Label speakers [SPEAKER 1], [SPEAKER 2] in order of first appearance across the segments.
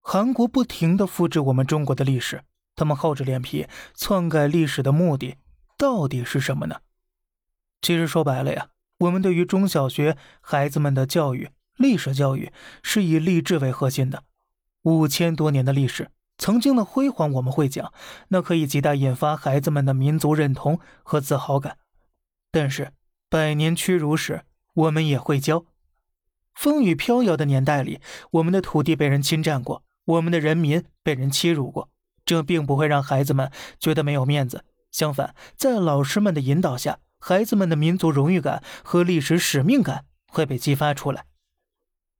[SPEAKER 1] 韩国不停的复制我们中国的历史，他们厚着脸皮篡改历史的目的到底是什么呢？其实说白了呀，我们对于中小学孩子们的教育，历史教育是以励志为核心的。五千多年的历史，曾经的辉煌我们会讲，那可以极大引发孩子们的民族认同和自豪感。但是百年屈辱史，我们也会教。风雨飘摇的年代里，我们的土地被人侵占过，我们的人民被人欺辱过，这并不会让孩子们觉得没有面子。相反，在老师们的引导下。孩子们的民族荣誉感和历史使命感会被激发出来，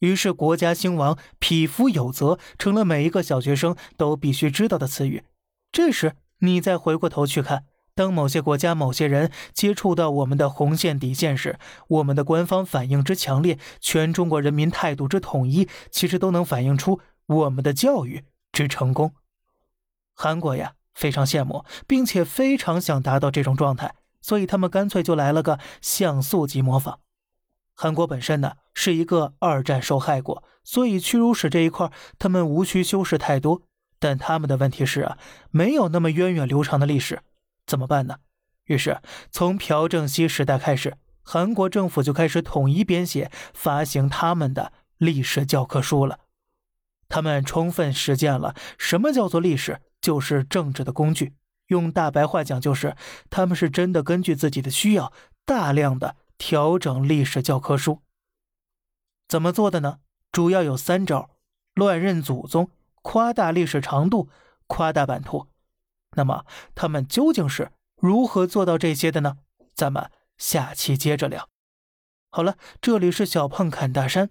[SPEAKER 1] 于是“国家兴亡，匹夫有责”成了每一个小学生都必须知道的词语。这时，你再回过头去看，当某些国家、某些人接触到我们的红线底线时，我们的官方反应之强烈，全中国人民态度之统一，其实都能反映出我们的教育之成功。韩国呀，非常羡慕，并且非常想达到这种状态。所以他们干脆就来了个像素级模仿。韩国本身呢是一个二战受害国，所以屈辱史这一块他们无需修饰太多。但他们的问题是啊，没有那么源远流长的历史，怎么办呢？于是从朴正熙时代开始，韩国政府就开始统一编写、发行他们的历史教科书了。他们充分实践了什么叫做历史，就是政治的工具。用大白话讲，就是他们是真的根据自己的需要，大量的调整历史教科书。怎么做的呢？主要有三招：乱认祖宗、夸大历史长度、夸大版图。那么他们究竟是如何做到这些的呢？咱们下期接着聊。好了，这里是小胖侃大山，